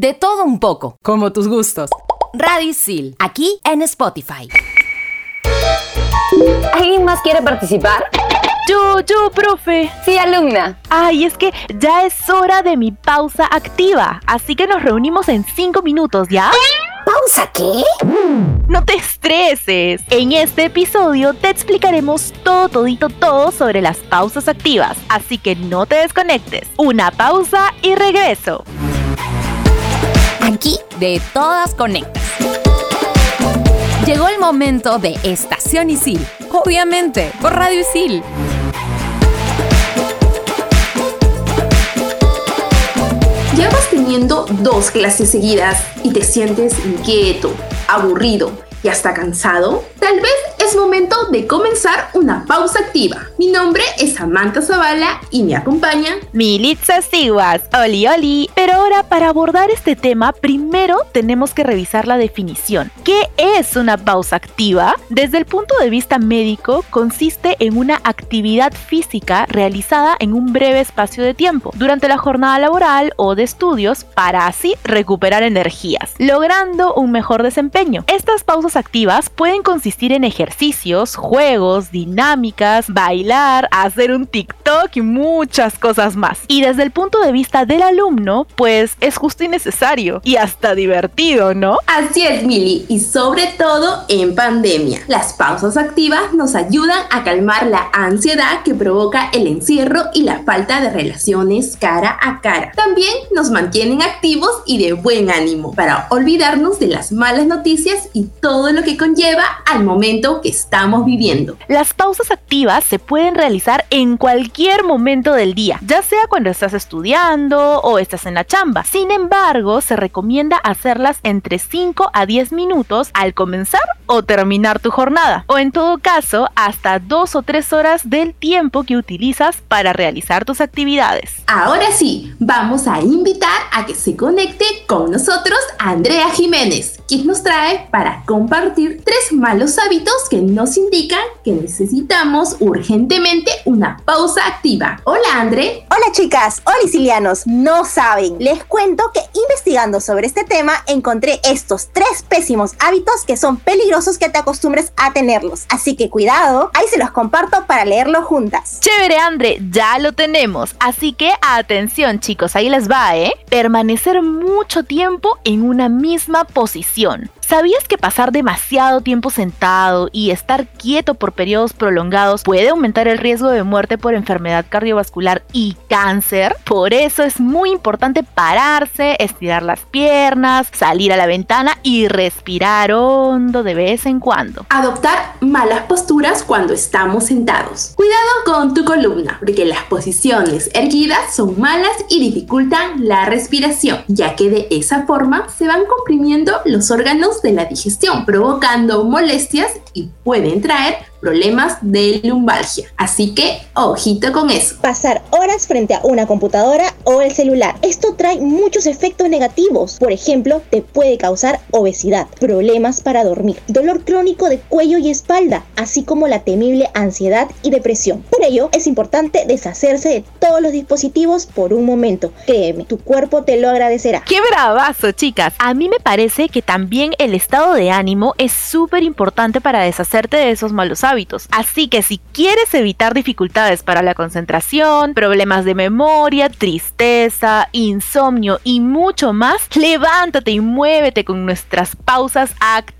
De todo un poco. Como tus gustos. Radisil, aquí en Spotify. ¿Alguien más quiere participar? Yo, yo, profe. Sí, alumna. Ay, es que ya es hora de mi pausa activa, así que nos reunimos en cinco minutos, ¿ya? ¿Pausa qué? No te estreses. En este episodio te explicaremos todo, todito, todo sobre las pausas activas, así que no te desconectes. Una pausa y regreso. Aquí de todas conectas. Llegó el momento de Estación Isil. Obviamente, por Radio Isil. Llevas teniendo dos clases seguidas y te sientes inquieto, aburrido y hasta cansado? Tal vez es momento de comenzar una pausa activa. Mi nombre es Samantha Zavala y me acompaña Militza Siguas, oli oli. Pero ahora para abordar este tema, primero tenemos que revisar la definición. ¿Qué es una pausa activa? Desde el punto de vista médico, consiste en una actividad física realizada en un breve espacio de tiempo, durante la jornada laboral o de estudios, para así recuperar energías, logrando un mejor desempeño. Estas pausas activas pueden consistir en ejercicios, juegos, dinámicas, bailar, hacer un TikTok y muchas cosas más. Y desde el punto de vista del alumno, pues es justo y necesario y hasta divertido, ¿no? Así es, Mili, y sobre todo en pandemia. Las pausas activas nos ayudan a calmar la ansiedad que provoca el encierro y la falta de relaciones cara a cara. También nos mantienen activos y de buen ánimo para olvidarnos de las malas noticias y todo lo que conlleva al momento que estamos viviendo. Las pausas activas se pueden realizar en cualquier momento del día, ya sea cuando estás estudiando o estás en la chamba. Sin embargo, se recomienda hacerlas entre 5 a 10 minutos al comenzar o terminar tu jornada, o en todo caso, hasta 2 o 3 horas del tiempo que utilizas para realizar tus actividades. Ahora sí, vamos a invitar a que se conecte con nosotros Andrea Jiménez, quien nos trae para compartir tres malos hábitos que nos indican que necesitamos urgentemente una pausa activa. Hola André. Hola chicas, hola sicilianos, no saben, les cuento que investigando sobre este tema encontré estos tres pésimos hábitos que son peligrosos que te acostumbres a tenerlos. Así que cuidado, ahí se los comparto para leerlo juntas. Chévere André, ya lo tenemos, así que atención chicos, ahí les va, ¿eh? Permanecer mucho tiempo en una misma posición. ¿Sabías que pasar demasiado tiempo sentado y estar quieto por periodos prolongados puede aumentar el riesgo de muerte por enfermedad cardiovascular y cáncer? Por eso es muy importante pararse, estirar las piernas, salir a la ventana y respirar hondo de vez en cuando. Adoptar malas posturas cuando estamos sentados. Cuidado con tu columna, porque las posiciones erguidas son malas y dificultan la respiración, ya que de esa forma se van comprimiendo los órganos de la digestión, provocando molestias y pueden traer problemas de lumbalgia. Así que ojito con eso. Pasar horas frente a una computadora o el celular. Esto trae muchos efectos negativos. Por ejemplo, te puede causar obesidad, problemas para dormir, dolor crónico de cuello y espalda, así como la temible ansiedad y depresión. Por ello, es importante deshacerse de todos los dispositivos por un momento. Créeme, tu cuerpo te lo agradecerá. ¡Qué bravazo, chicas! A mí me parece que también el estado de ánimo es súper importante para deshacerte de esos malos hábitos. Así que si quieres evitar dificultades para la concentración, problemas de memoria, tristeza, insomnio y mucho más, levántate y muévete con nuestras pausas activas.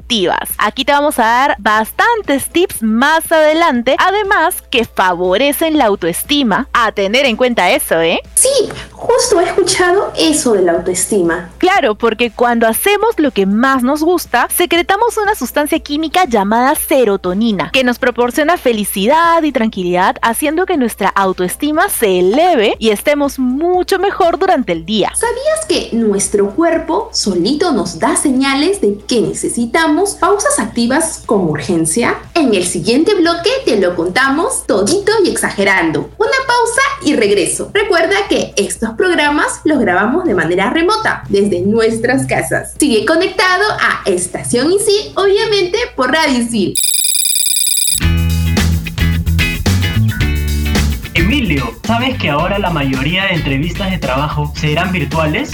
Aquí te vamos a dar bastantes tips más adelante, además que favorecen la autoestima. A tener en cuenta eso, ¿eh? Sí, justo he escuchado eso de la autoestima. Claro, porque cuando hacemos lo que más nos gusta, secretamos una sustancia química llamada serotonina, que nos proporciona felicidad y tranquilidad, haciendo que nuestra autoestima se eleve y estemos mucho mejor durante el día. ¿Sabías que nuestro cuerpo solito nos da señales de que necesitamos pausas activas con urgencia? En el siguiente bloque te lo contamos todito y exagerando. Una pausa y regreso. Recuerda que estos programas los grabamos de manera remota desde nuestras casas. Sigue conectado a Estación Isil, obviamente por Radio Isil. Emilio, ¿sabes que ahora la mayoría de entrevistas de trabajo serán virtuales?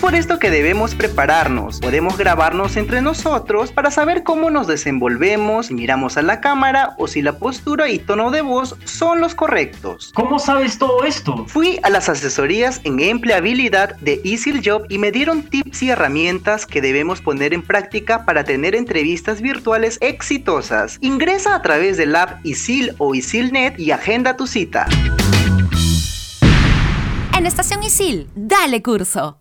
Por esto que debemos prepararnos. Podemos grabarnos entre nosotros para saber cómo nos desenvolvemos, si miramos a la cámara o si la postura y tono de voz son los correctos. ¿Cómo sabes todo esto? Fui a las asesorías en empleabilidad de Easy Job y me dieron tips y herramientas que debemos poner en práctica para tener entrevistas virtuales exitosas. Ingresa a través del app Isil o Isilnet y agenda tu cita. En Estación Isil, dale curso.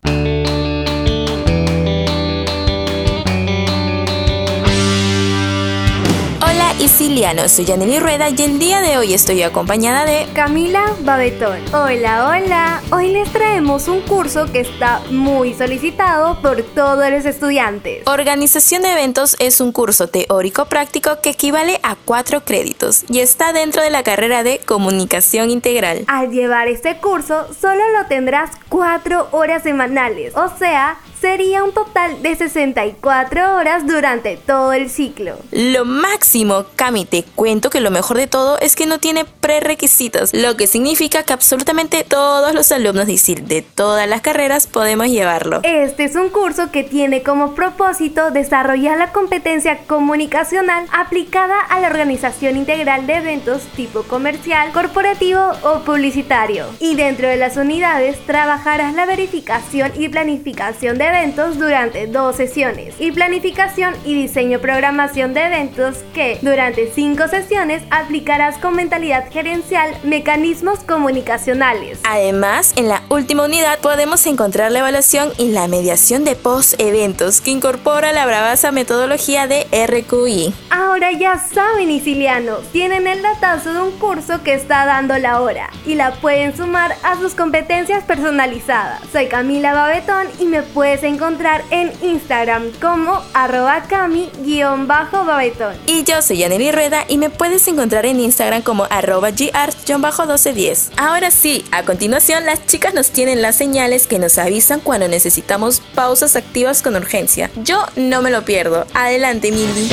Hola Isiliano, soy Yaneli Rueda y el día de hoy estoy acompañada de Camila Babetón. Hola, hola. Hoy les traemos un curso que está muy solicitado por todos los estudiantes. Organización de eventos es un curso teórico práctico que equivale a cuatro créditos y está dentro de la carrera de comunicación integral. Al llevar este curso solo lo tendrás cuatro horas semanales, o sea, sería un total de 64 horas durante todo el ciclo. Lo máximo, Cami, te cuento que lo mejor de todo es que no tiene prerequisitos, lo que significa que absolutamente todos los alumnos de ISIL de todas las carreras podemos llevarlo. Este es un curso que tiene como propósito desarrollar la competencia comunicacional aplicada a la organización integral de eventos tipo comercial, corporativo o publicitario. Y dentro de las unidades trabajarás la verificación y planificación de eventos durante dos sesiones y planificación y diseño programación de eventos que durante cinco sesiones aplicarás con mentalidad gerencial mecanismos comunicacionales. Además, en la última unidad podemos encontrar la evaluación y la mediación de post-eventos que incorpora la bravaza metodología de RQI. Ahora ya saben, Isilianos, tienen el datazo de un curso que está dando la hora y la pueden sumar a sus competencias personalizadas. Soy Camila Babetón y me puedes encontrar en Instagram como arroba cami-babetón. Y yo soy Yaneli Rueda y me puedes encontrar en Instagram como arroba gart-1210. Ahora sí, a continuación las chicas nos tienen las señales que nos avisan cuando necesitamos pausas activas con urgencia. Yo no me lo pierdo. Adelante, Mindy.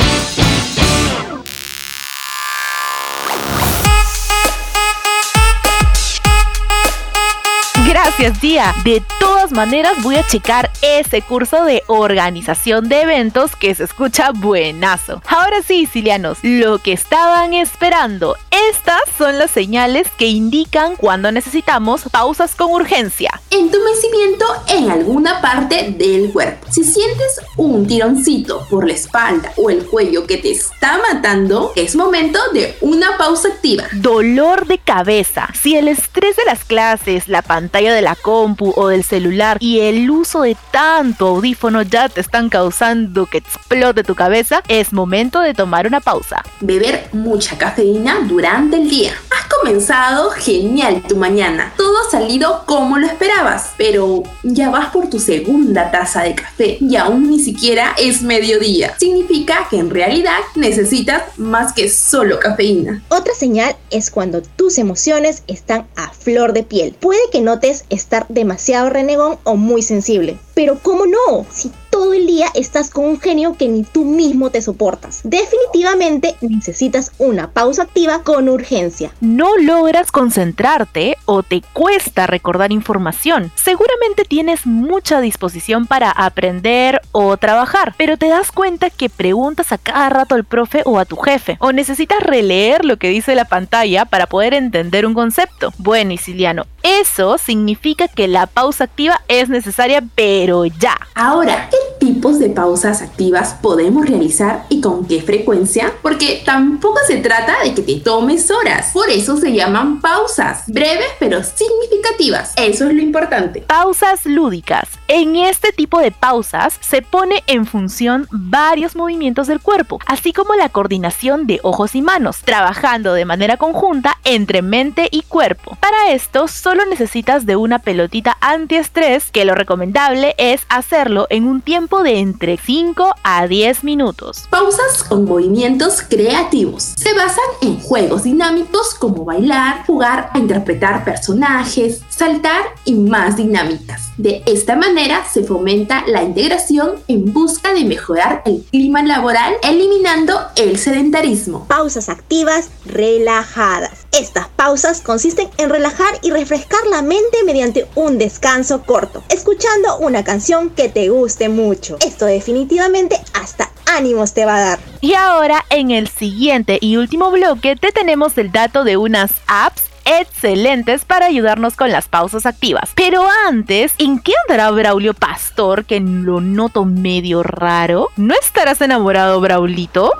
Gracias, Día. De todas maneras, voy a checar ese curso de organización de eventos que se escucha buenazo. Ahora sí, sicilianos, lo que estaban esperando. Estas son las señales que indican cuando necesitamos pausas con urgencia. Entumecimiento en alguna parte del cuerpo. Si sientes un tironcito por la espalda o el cuello que te está matando, es momento de una pausa activa. Dolor de cabeza. Si el estrés de las clases, la pantalla de la compu o del celular y el uso de tanto audífono ya te están causando que explote tu cabeza, es momento de tomar una pausa. Beber mucha cafeína durante el día. Comenzado genial tu mañana. Todo ha salido como lo esperabas, pero ya vas por tu segunda taza de café y aún ni siquiera es mediodía. Significa que en realidad necesitas más que solo cafeína. Otra señal es cuando tus emociones están a flor de piel. Puede que notes estar demasiado renegón o muy sensible. Pero ¿cómo no? Si todo el día estás con un genio que ni tú mismo te soportas. Definitivamente necesitas una pausa activa con urgencia. No logras concentrarte o te cuesta recordar información. Seguramente tienes mucha disposición para aprender o trabajar, pero te das cuenta que preguntas a cada rato al profe o a tu jefe, o necesitas releer lo que dice la pantalla para poder entender un concepto. Bueno, Isiliano, eso significa que la pausa activa es necesaria, pero ya. Ahora, ¿qué tipos de pausas activas podemos realizar y con qué frecuencia? Porque tampoco se trata de que te tomes horas. Por eso se llaman pausas, breves pero significativas. Eso es lo importante. Pausas lúdicas. En este tipo de pausas se pone en función varios movimientos del cuerpo, así como la coordinación de ojos y manos, trabajando de manera conjunta entre mente y cuerpo. Para esto solo necesitas de una pelotita antiestrés que lo recomendable es hacerlo en un tiempo de entre 5 a 10 minutos. Pausas con movimientos creativos. Se basan en juegos dinámicos como bailar, jugar a interpretar personajes, saltar y más dinámicas. De esta manera se fomenta la integración en busca de mejorar el clima laboral, eliminando el sedentarismo. Pausas activas relajadas. Estas pausas consisten en relajar y refrescar la mente mediante un descanso corto, escuchando una canción que te guste mucho. Esto definitivamente hasta ánimos te va a dar. Y ahora en el siguiente y último bloque te tenemos el dato de unas apps excelentes para ayudarnos con las pausas activas. Pero antes, ¿en qué andará Braulio Pastor que lo noto medio raro? ¿No estarás enamorado, Braulito?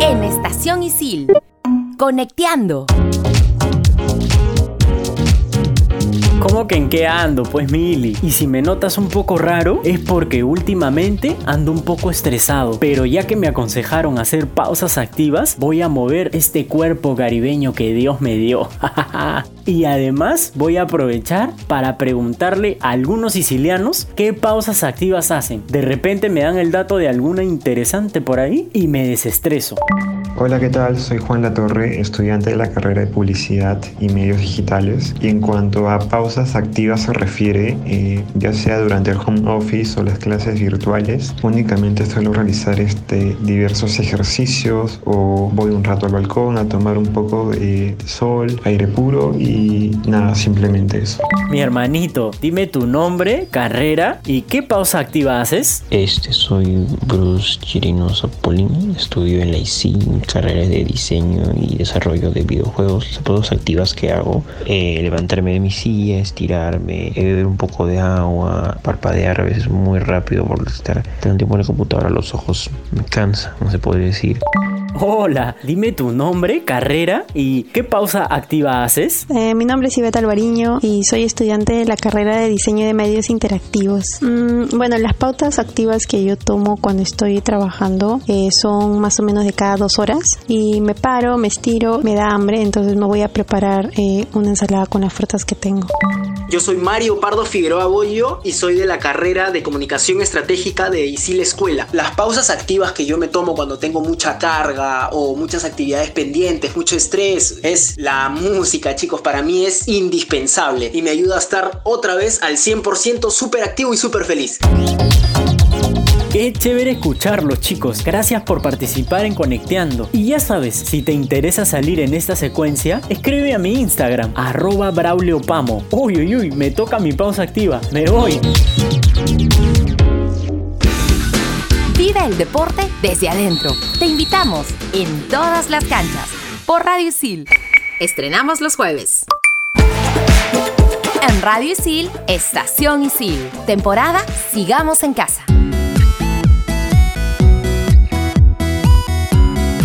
En Estación Isil. Conecteando. ¿Cómo que en qué ando? Pues Mili. Y si me notas un poco raro, es porque últimamente ando un poco estresado. Pero ya que me aconsejaron hacer pausas activas, voy a mover este cuerpo caribeño que Dios me dio. y además voy a aprovechar para preguntarle a algunos sicilianos qué pausas activas hacen. De repente me dan el dato de alguna interesante por ahí y me desestreso. Hola, ¿qué tal? Soy Juan Latorre, estudiante de la carrera de Publicidad y Medios Digitales. Y en cuanto a pausas activas se refiere, eh, ya sea durante el home office o las clases virtuales, únicamente suelo realizar este, diversos ejercicios o voy un rato al balcón a tomar un poco de sol, aire puro y nada, simplemente eso. Mi hermanito, dime tu nombre, carrera y qué pausa activa haces. Este soy Bruce Chirino Polini, estudio en la ICIN carreras de diseño y desarrollo de videojuegos, las pausas activas que hago, eh, levantarme de mi silla, estirarme, eh, beber un poco de agua, parpadear a veces muy rápido por estar tanto tiempo en la computadora, los ojos me cansa, no se puede decir. Hola, dime tu nombre, carrera y qué pausa activa haces. Eh, mi nombre es Iveta Alvariño y soy estudiante de la carrera de diseño de medios interactivos. Mm, bueno, las pautas activas que yo tomo cuando estoy trabajando eh, son más o menos de cada dos horas y me paro, me estiro, me da hambre, entonces me voy a preparar eh, una ensalada con las frutas que tengo. Yo soy Mario Pardo Figueroa Bollo y soy de la carrera de comunicación estratégica de ISIL Escuela. Las pausas activas que yo me tomo cuando tengo mucha carga o muchas actividades pendientes, mucho estrés, es la música, chicos. Para mí es indispensable y me ayuda a estar otra vez al 100% súper activo y súper feliz. Qué chévere escucharlos chicos, gracias por participar en Conecteando. Y ya sabes, si te interesa salir en esta secuencia, escribe a mi Instagram, arroba brauleopamo. Uy, uy, uy, me toca mi pausa activa, me voy. El deporte desde adentro. Te invitamos en todas las canchas por Radio Isil. Estrenamos los jueves. En Radio Isil, Estación Isil. Temporada Sigamos en Casa.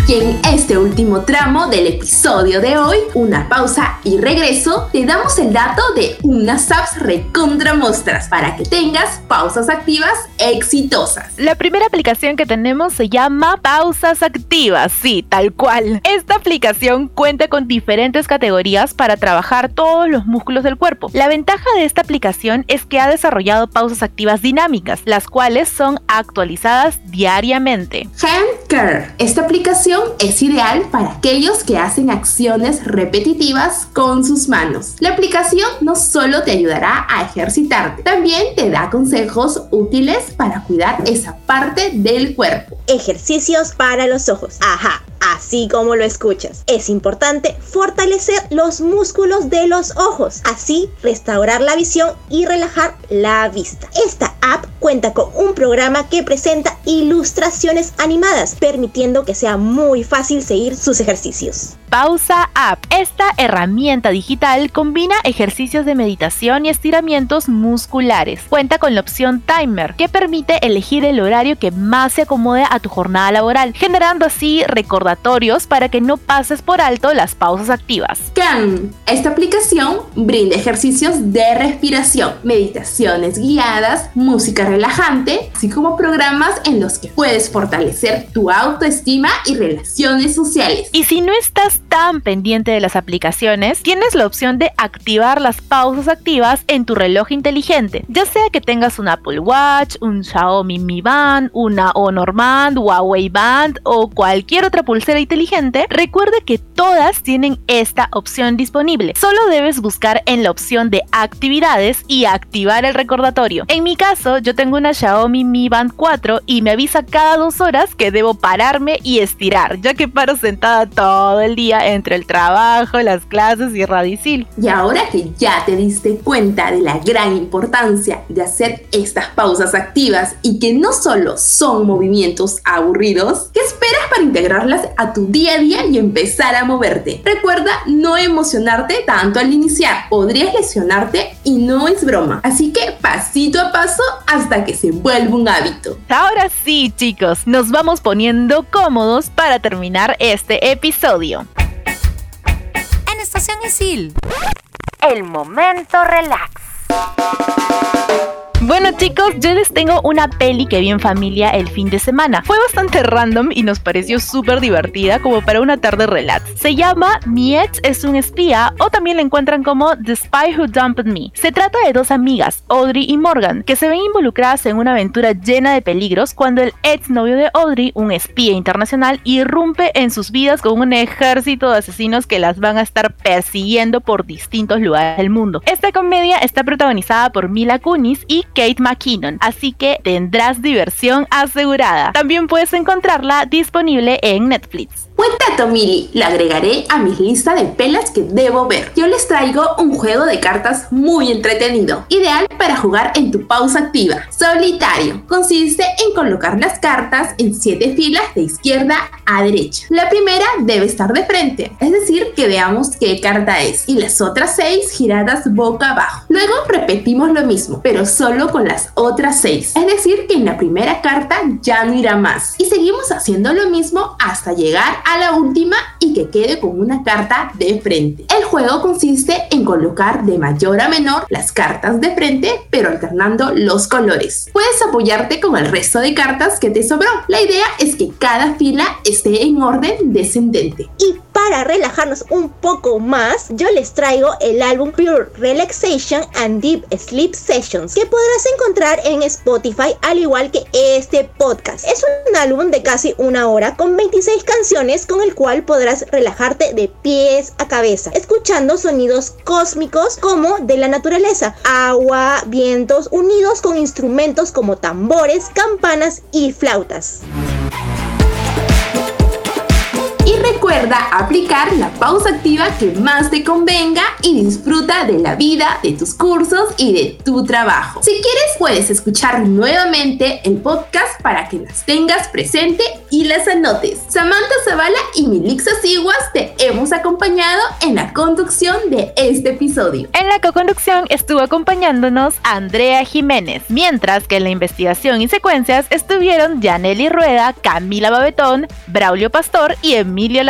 Y en este último tramo del episodio de hoy, una pausa y regreso, te damos el dato de unas apps recontra mostras para que tengas pausas activas exitosas. La primera aplicación que tenemos se llama Pausas Activas, sí, tal cual. Esta aplicación cuenta con diferentes categorías para trabajar todos los músculos del cuerpo. La ventaja de esta aplicación es que ha desarrollado pausas activas dinámicas, las cuales son actualizadas diariamente. Hand Care. Esta aplicación es ideal para aquellos que hacen acciones repetitivas con sus manos. La aplicación no solo te ayudará a ejercitarte, también te da consejos útiles para cuidar esa parte del cuerpo. Ejercicios para los ojos. Ajá, así como lo escuchas. Es importante fortalecer los músculos de los ojos, así restaurar la visión y relajar la vista. Esta app cuenta con un programa que presenta ilustraciones animadas, permitiendo que sea muy fácil seguir sus ejercicios. Pausa App. Esta herramienta digital combina ejercicios de meditación y estiramientos musculares. Cuenta con la opción Timer, que permite elegir el horario que más se acomode a tu jornada laboral, generando así recordatorios para que no pases por alto las pausas activas. Can. Esta aplicación brinda ejercicios de respiración, meditaciones guiadas, música relajante, así como programas en los que puedes fortalecer tu autoestima y relaciones sociales. Y si no estás tan pendiente de las aplicaciones, tienes la opción de activar las pausas activas en tu reloj inteligente, ya sea que tengas un Apple Watch, un Xiaomi Mi Band, una Honor Band, Huawei Band o cualquier otra pulsera inteligente, recuerde que todas tienen esta opción disponible. Solo debes buscar en la opción de actividades y activar el recordatorio. En mi caso, yo tengo una Xiaomi Mi Band 4 y me avisa cada dos horas que debo pararme y estirar, ya que paro sentada todo el día entre el trabajo, las clases y Radicil. Y ahora que ya te diste cuenta de la gran importancia de hacer estas pausas activas y que no solo son movimientos aburridos, ¿qué esperas para integrarlas a tu día a día y empezar a moverte? Recuerda no emocionarte tanto al iniciar, podrías lesionarte y no es broma. Así que pasito a paso hasta que se vuelva un hábito. Ahora sí, chicos, nos vamos poniendo cómodos para terminar este episodio. Estación Isil. El momento relax. Bueno chicos, yo les tengo una peli que vi en familia el fin de semana. Fue bastante random y nos pareció súper divertida como para una tarde relax. Se llama Mi ex es un espía o también la encuentran como The Spy Who Dumped Me. Se trata de dos amigas, Audrey y Morgan, que se ven involucradas en una aventura llena de peligros cuando el ex novio de Audrey, un espía internacional, irrumpe en sus vidas con un ejército de asesinos que las van a estar persiguiendo por distintos lugares del mundo. Esta comedia está protagonizada por Mila Kunis y Kate McKinnon, así que tendrás diversión asegurada. También puedes encontrarla disponible en Netflix. Buen dato, Mili. Lo agregaré a mi lista de pelas que debo ver. Yo les traigo un juego de cartas muy entretenido, ideal para jugar en tu pausa activa. Solitario. Consiste en colocar las cartas en 7 filas de izquierda a derecha. La primera debe estar de frente, es decir, que veamos qué carta es, y las otras 6 giradas boca abajo. Luego repetimos lo mismo, pero solo con las otras 6. Es decir, que en la primera carta ya no irá más. Y seguimos haciendo lo mismo hasta llegar a la última y que quede con una carta de frente. El juego consiste en colocar de mayor a menor las cartas de frente, pero alternando los colores. Puedes apoyarte con el resto de cartas que te sobró. La idea es que cada fila esté en orden descendente. Y para relajarnos un poco más, yo les traigo el álbum Pure Relaxation and Deep Sleep Sessions, que podrás encontrar en Spotify al igual que este podcast. Es un álbum de casi una hora con 26 canciones con el cual podrás relajarte de pies a cabeza, escuchando sonidos cósmicos como de la naturaleza, agua, vientos, unidos con instrumentos como tambores, campanas y flautas. Recuerda aplicar la pausa activa que más te convenga y disfruta de la vida, de tus cursos y de tu trabajo. Si quieres, puedes escuchar nuevamente el podcast para que las tengas presente y las anotes. Samantha Zavala y Milixa Siguas te hemos acompañado en la conducción de este episodio. En la co-conducción estuvo acompañándonos Andrea Jiménez, mientras que en la investigación y secuencias estuvieron Yaneli Rueda, Camila Babetón, Braulio Pastor y Emilio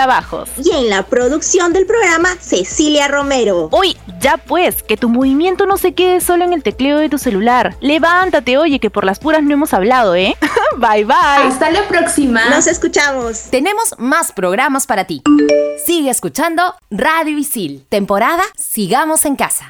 Y en la producción del programa, Cecilia Romero. Uy, ya pues, que tu movimiento no se quede solo en el tecleo de tu celular. Levántate, oye, que por las puras no hemos hablado, ¿eh? bye bye. Hasta la próxima. Nos escuchamos. Tenemos más programas para ti. Sigue escuchando Radio Isil, temporada Sigamos en Casa.